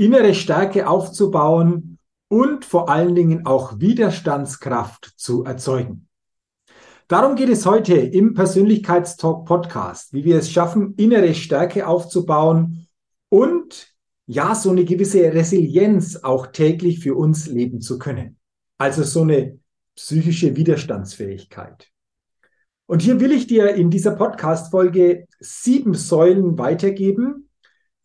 innere Stärke aufzubauen und vor allen Dingen auch Widerstandskraft zu erzeugen. Darum geht es heute im Persönlichkeitstalk Podcast, wie wir es schaffen, innere Stärke aufzubauen und ja, so eine gewisse Resilienz auch täglich für uns leben zu können. Also so eine psychische Widerstandsfähigkeit. Und hier will ich dir in dieser Podcast-Folge sieben Säulen weitergeben,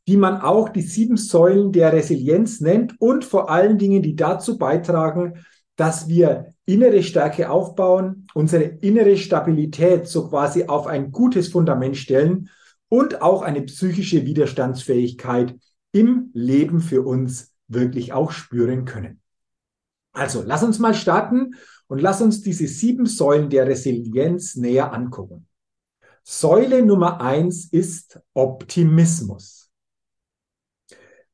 die man auch die sieben Säulen der Resilienz nennt und vor allen Dingen, die dazu beitragen, dass wir innere Stärke aufbauen, unsere innere Stabilität so quasi auf ein gutes Fundament stellen und auch eine psychische Widerstandsfähigkeit im Leben für uns wirklich auch spüren können. Also, lass uns mal starten und lass uns diese sieben Säulen der Resilienz näher angucken. Säule Nummer eins ist Optimismus.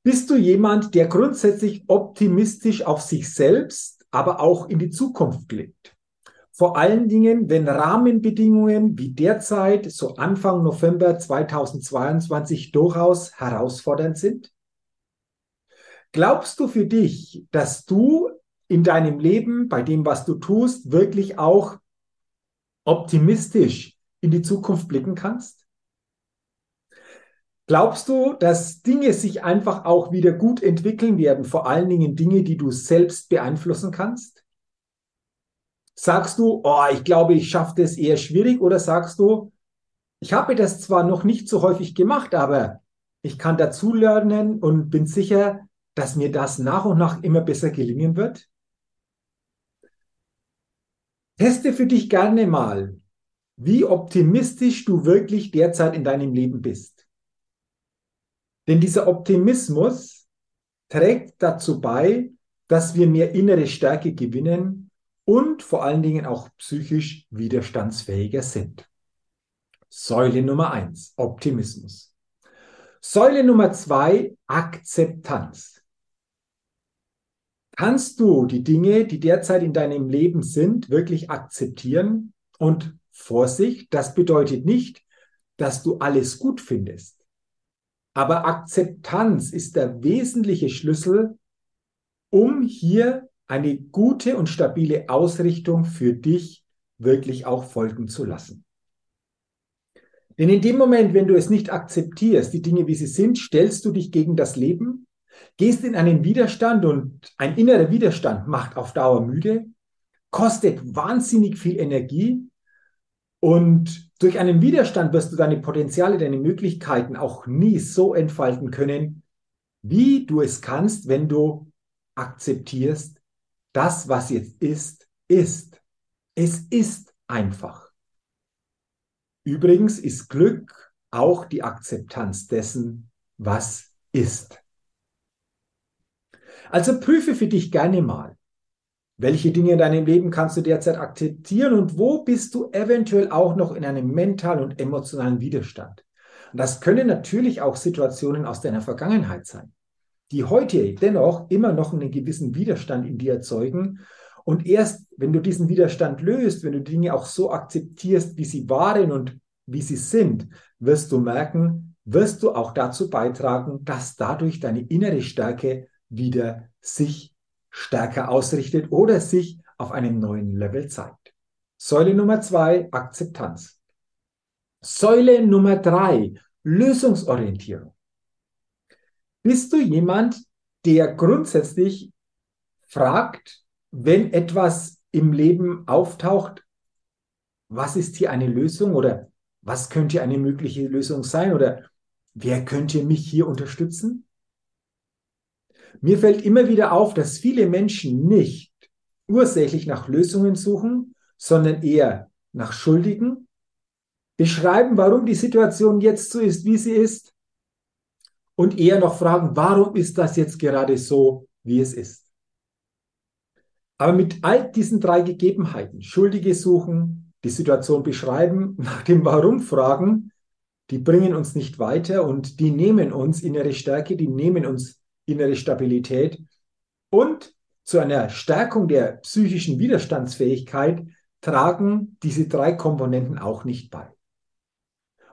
Bist du jemand, der grundsätzlich optimistisch auf sich selbst, aber auch in die Zukunft blickt? Vor allen Dingen, wenn Rahmenbedingungen wie derzeit, so Anfang November 2022, durchaus herausfordernd sind? Glaubst du für dich, dass du in deinem Leben, bei dem, was du tust, wirklich auch optimistisch in die Zukunft blicken kannst? Glaubst du, dass Dinge sich einfach auch wieder gut entwickeln werden, vor allen Dingen Dinge, die du selbst beeinflussen kannst? Sagst du, oh, ich glaube, ich schaffe das eher schwierig oder sagst du, ich habe das zwar noch nicht so häufig gemacht, aber ich kann dazulernen und bin sicher, dass mir das nach und nach immer besser gelingen wird? Teste für dich gerne mal, wie optimistisch du wirklich derzeit in deinem Leben bist. Denn dieser Optimismus trägt dazu bei, dass wir mehr innere Stärke gewinnen und vor allen Dingen auch psychisch widerstandsfähiger sind. Säule Nummer eins: Optimismus. Säule Nummer zwei: Akzeptanz. Kannst du die Dinge, die derzeit in deinem Leben sind, wirklich akzeptieren? Und Vorsicht, das bedeutet nicht, dass du alles gut findest. Aber Akzeptanz ist der wesentliche Schlüssel, um hier eine gute und stabile Ausrichtung für dich wirklich auch folgen zu lassen. Denn in dem Moment, wenn du es nicht akzeptierst, die Dinge, wie sie sind, stellst du dich gegen das Leben, gehst in einen Widerstand und ein innerer Widerstand macht auf Dauer müde, kostet wahnsinnig viel Energie und durch einen Widerstand wirst du deine Potenziale, deine Möglichkeiten auch nie so entfalten können, wie du es kannst, wenn du akzeptierst, das, was jetzt ist, ist. Es ist einfach. Übrigens ist Glück auch die Akzeptanz dessen, was ist. Also prüfe für dich gerne mal, welche Dinge in deinem Leben kannst du derzeit akzeptieren und wo bist du eventuell auch noch in einem mentalen und emotionalen Widerstand? Und das können natürlich auch Situationen aus deiner Vergangenheit sein, die heute dennoch immer noch einen gewissen Widerstand in dir erzeugen. Und erst wenn du diesen Widerstand löst, wenn du Dinge auch so akzeptierst, wie sie waren und wie sie sind, wirst du merken, wirst du auch dazu beitragen, dass dadurch deine innere Stärke wieder sich stärker ausrichtet oder sich auf einem neuen Level zeigt. Säule Nummer zwei, Akzeptanz. Säule Nummer drei, Lösungsorientierung. Bist du jemand, der grundsätzlich fragt, wenn etwas im Leben auftaucht, was ist hier eine Lösung oder was könnte eine mögliche Lösung sein oder wer könnte mich hier unterstützen? Mir fällt immer wieder auf, dass viele Menschen nicht ursächlich nach Lösungen suchen, sondern eher nach Schuldigen, beschreiben, warum die Situation jetzt so ist, wie sie ist und eher noch fragen, warum ist das jetzt gerade so, wie es ist. Aber mit all diesen drei Gegebenheiten, Schuldige suchen, die Situation beschreiben, nach dem Warum fragen, die bringen uns nicht weiter und die nehmen uns innere Stärke, die nehmen uns innere Stabilität und zu einer Stärkung der psychischen Widerstandsfähigkeit tragen diese drei Komponenten auch nicht bei.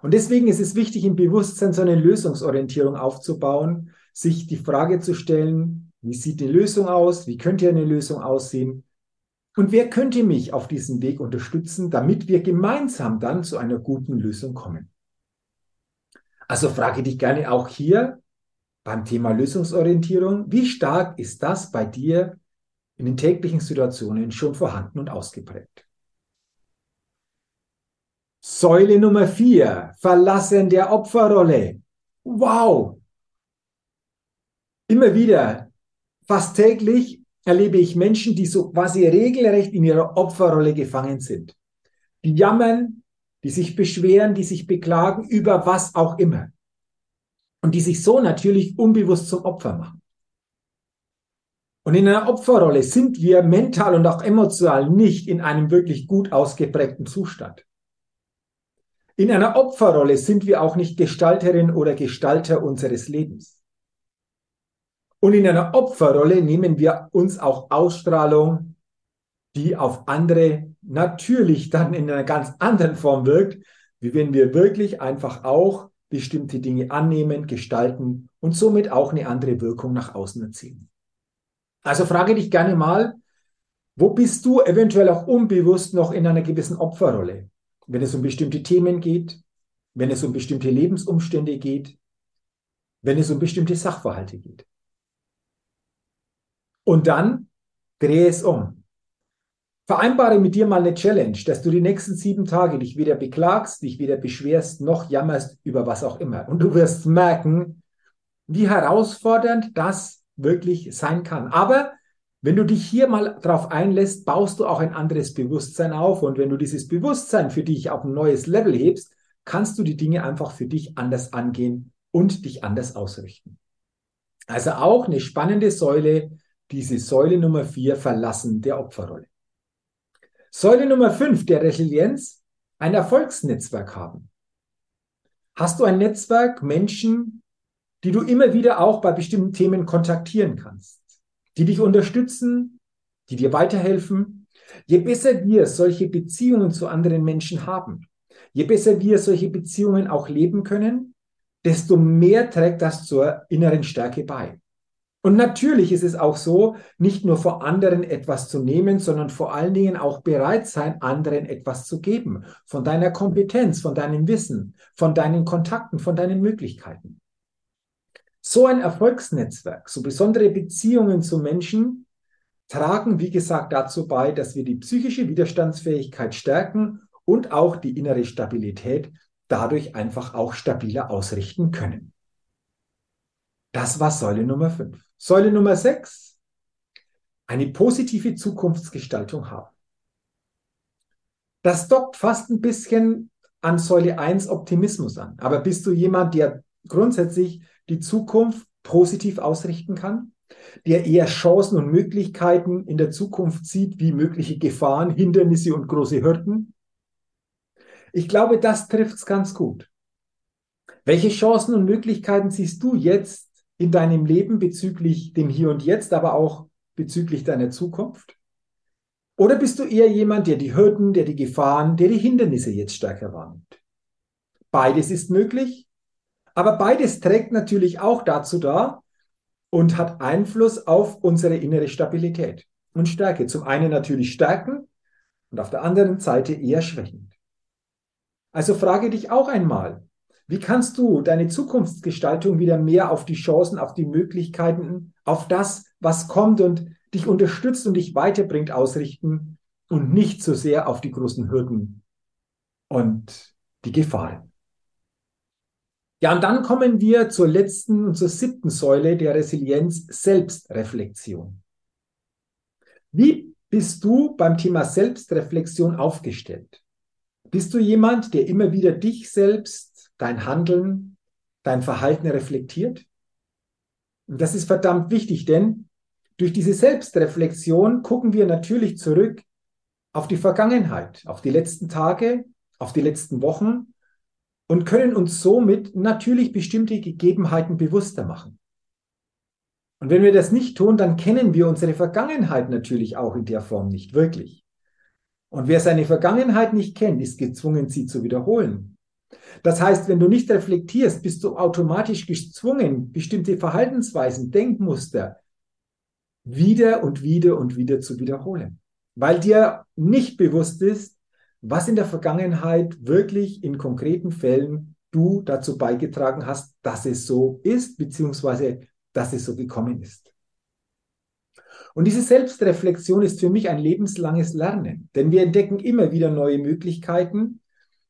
Und deswegen ist es wichtig, im Bewusstsein so eine Lösungsorientierung aufzubauen, sich die Frage zu stellen, wie sieht die Lösung aus? Wie könnte eine Lösung aussehen? Und wer könnte mich auf diesem Weg unterstützen, damit wir gemeinsam dann zu einer guten Lösung kommen? Also frage dich gerne auch hier beim Thema Lösungsorientierung, wie stark ist das bei dir in den täglichen Situationen schon vorhanden und ausgeprägt? Säule Nummer vier, Verlassen der Opferrolle. Wow! Immer wieder, fast täglich erlebe ich Menschen, die so quasi regelrecht in ihrer Opferrolle gefangen sind. Die jammern, die sich beschweren, die sich beklagen über was auch immer. Und die sich so natürlich unbewusst zum Opfer machen. Und in einer Opferrolle sind wir mental und auch emotional nicht in einem wirklich gut ausgeprägten Zustand. In einer Opferrolle sind wir auch nicht Gestalterin oder Gestalter unseres Lebens. Und in einer Opferrolle nehmen wir uns auch Ausstrahlung, die auf andere natürlich dann in einer ganz anderen Form wirkt, wie wenn wir wirklich einfach auch bestimmte Dinge annehmen, gestalten und somit auch eine andere Wirkung nach außen erzielen. Also frage dich gerne mal, wo bist du eventuell auch unbewusst noch in einer gewissen Opferrolle? wenn es um bestimmte Themen geht, wenn es um bestimmte Lebensumstände geht, wenn es um bestimmte Sachverhalte geht. Und dann drehe es um. Vereinbare mit dir mal eine Challenge, dass du die nächsten sieben Tage dich weder beklagst, dich weder beschwerst, noch jammerst über was auch immer. Und du wirst merken, wie herausfordernd das wirklich sein kann. Aber wenn du dich hier mal drauf einlässt, baust du auch ein anderes Bewusstsein auf. Und wenn du dieses Bewusstsein für dich auf ein neues Level hebst, kannst du die Dinge einfach für dich anders angehen und dich anders ausrichten. Also auch eine spannende Säule, diese Säule Nummer vier, Verlassen der Opferrolle. Säule Nummer fünf, der Resilienz, ein Erfolgsnetzwerk haben. Hast du ein Netzwerk Menschen, die du immer wieder auch bei bestimmten Themen kontaktieren kannst? die dich unterstützen, die dir weiterhelfen. Je besser wir solche Beziehungen zu anderen Menschen haben, je besser wir solche Beziehungen auch leben können, desto mehr trägt das zur inneren Stärke bei. Und natürlich ist es auch so, nicht nur vor anderen etwas zu nehmen, sondern vor allen Dingen auch bereit sein, anderen etwas zu geben. Von deiner Kompetenz, von deinem Wissen, von deinen Kontakten, von deinen Möglichkeiten. So ein Erfolgsnetzwerk, so besondere Beziehungen zu Menschen tragen, wie gesagt, dazu bei, dass wir die psychische Widerstandsfähigkeit stärken und auch die innere Stabilität dadurch einfach auch stabiler ausrichten können. Das war Säule Nummer 5. Säule Nummer 6. Eine positive Zukunftsgestaltung haben. Das dockt fast ein bisschen an Säule 1 Optimismus an. Aber bist du jemand, der grundsätzlich die Zukunft positiv ausrichten kann, der eher Chancen und Möglichkeiten in der Zukunft sieht, wie mögliche Gefahren, Hindernisse und große Hürden. Ich glaube, das trifft es ganz gut. Welche Chancen und Möglichkeiten siehst du jetzt in deinem Leben bezüglich dem Hier und Jetzt, aber auch bezüglich deiner Zukunft? Oder bist du eher jemand, der die Hürden, der die Gefahren, der die Hindernisse jetzt stärker wahrnimmt? Beides ist möglich aber beides trägt natürlich auch dazu da und hat Einfluss auf unsere innere Stabilität und Stärke. Zum einen natürlich stärken und auf der anderen Seite eher schwächend. Also frage dich auch einmal, wie kannst du deine Zukunftsgestaltung wieder mehr auf die Chancen, auf die Möglichkeiten, auf das, was kommt und dich unterstützt und dich weiterbringt, ausrichten und nicht so sehr auf die großen Hürden und die Gefahren. Ja, und dann kommen wir zur letzten und zur siebten Säule der Resilienz, Selbstreflexion. Wie bist du beim Thema Selbstreflexion aufgestellt? Bist du jemand, der immer wieder dich selbst, dein Handeln, dein Verhalten reflektiert? Und das ist verdammt wichtig, denn durch diese Selbstreflexion gucken wir natürlich zurück auf die Vergangenheit, auf die letzten Tage, auf die letzten Wochen und können uns somit natürlich bestimmte Gegebenheiten bewusster machen. Und wenn wir das nicht tun, dann kennen wir unsere Vergangenheit natürlich auch in der Form nicht wirklich. Und wer seine Vergangenheit nicht kennt, ist gezwungen, sie zu wiederholen. Das heißt, wenn du nicht reflektierst, bist du automatisch gezwungen, bestimmte Verhaltensweisen, Denkmuster wieder und wieder und wieder zu wiederholen, weil dir nicht bewusst ist, was in der Vergangenheit wirklich in konkreten Fällen du dazu beigetragen hast, dass es so ist, beziehungsweise dass es so gekommen ist. Und diese Selbstreflexion ist für mich ein lebenslanges Lernen, denn wir entdecken immer wieder neue Möglichkeiten.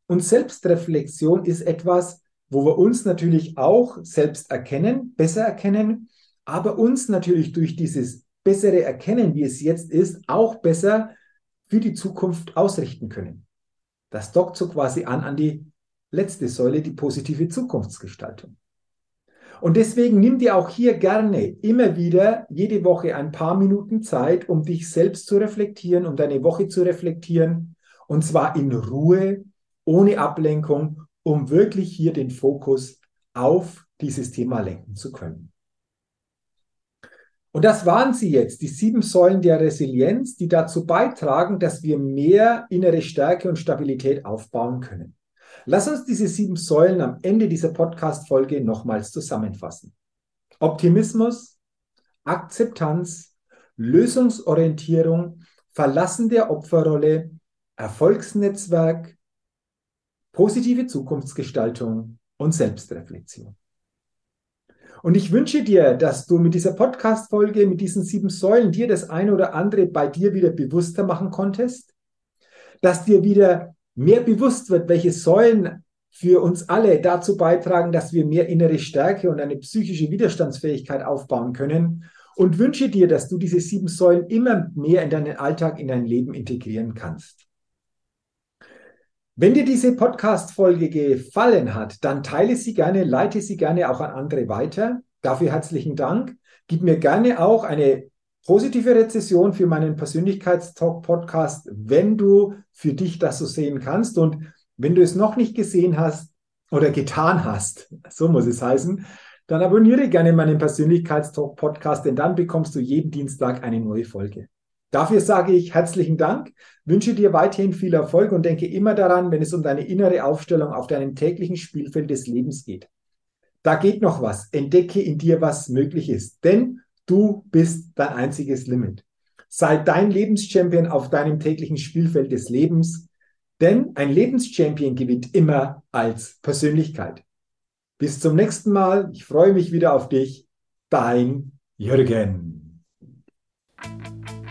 Und Selbstreflexion ist etwas, wo wir uns natürlich auch selbst erkennen, besser erkennen, aber uns natürlich durch dieses bessere Erkennen, wie es jetzt ist, auch besser für die Zukunft ausrichten können. Das dockt so quasi an an die letzte Säule, die positive Zukunftsgestaltung. Und deswegen nimm dir auch hier gerne immer wieder jede Woche ein paar Minuten Zeit, um dich selbst zu reflektieren, um deine Woche zu reflektieren. Und zwar in Ruhe, ohne Ablenkung, um wirklich hier den Fokus auf dieses Thema lenken zu können. Und das waren sie jetzt, die sieben Säulen der Resilienz, die dazu beitragen, dass wir mehr innere Stärke und Stabilität aufbauen können. Lass uns diese sieben Säulen am Ende dieser Podcast-Folge nochmals zusammenfassen. Optimismus, Akzeptanz, Lösungsorientierung, Verlassen der Opferrolle, Erfolgsnetzwerk, positive Zukunftsgestaltung und Selbstreflexion. Und ich wünsche dir, dass du mit dieser Podcast-Folge, mit diesen sieben Säulen dir das eine oder andere bei dir wieder bewusster machen konntest, dass dir wieder mehr bewusst wird, welche Säulen für uns alle dazu beitragen, dass wir mehr innere Stärke und eine psychische Widerstandsfähigkeit aufbauen können und wünsche dir, dass du diese sieben Säulen immer mehr in deinen Alltag, in dein Leben integrieren kannst. Wenn dir diese Podcast-Folge gefallen hat, dann teile sie gerne, leite sie gerne auch an andere weiter. Dafür herzlichen Dank. Gib mir gerne auch eine positive Rezession für meinen Persönlichkeitstalk-Podcast, wenn du für dich das so sehen kannst. Und wenn du es noch nicht gesehen hast oder getan hast, so muss es heißen, dann abonniere gerne meinen Persönlichkeitstalk-Podcast, denn dann bekommst du jeden Dienstag eine neue Folge. Dafür sage ich herzlichen Dank, wünsche dir weiterhin viel Erfolg und denke immer daran, wenn es um deine innere Aufstellung auf deinem täglichen Spielfeld des Lebens geht. Da geht noch was. Entdecke in dir, was möglich ist. Denn Du bist dein einziges Limit. Sei dein Lebenschampion auf deinem täglichen Spielfeld des Lebens, denn ein Lebenschampion gewinnt immer als Persönlichkeit. Bis zum nächsten Mal. Ich freue mich wieder auf dich. Dein Jürgen.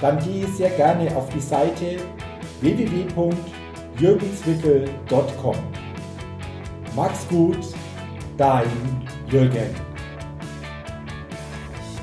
dann gehe sehr gerne auf die Seite www.jürgenswickel.com. Mach's gut, dein Jürgen.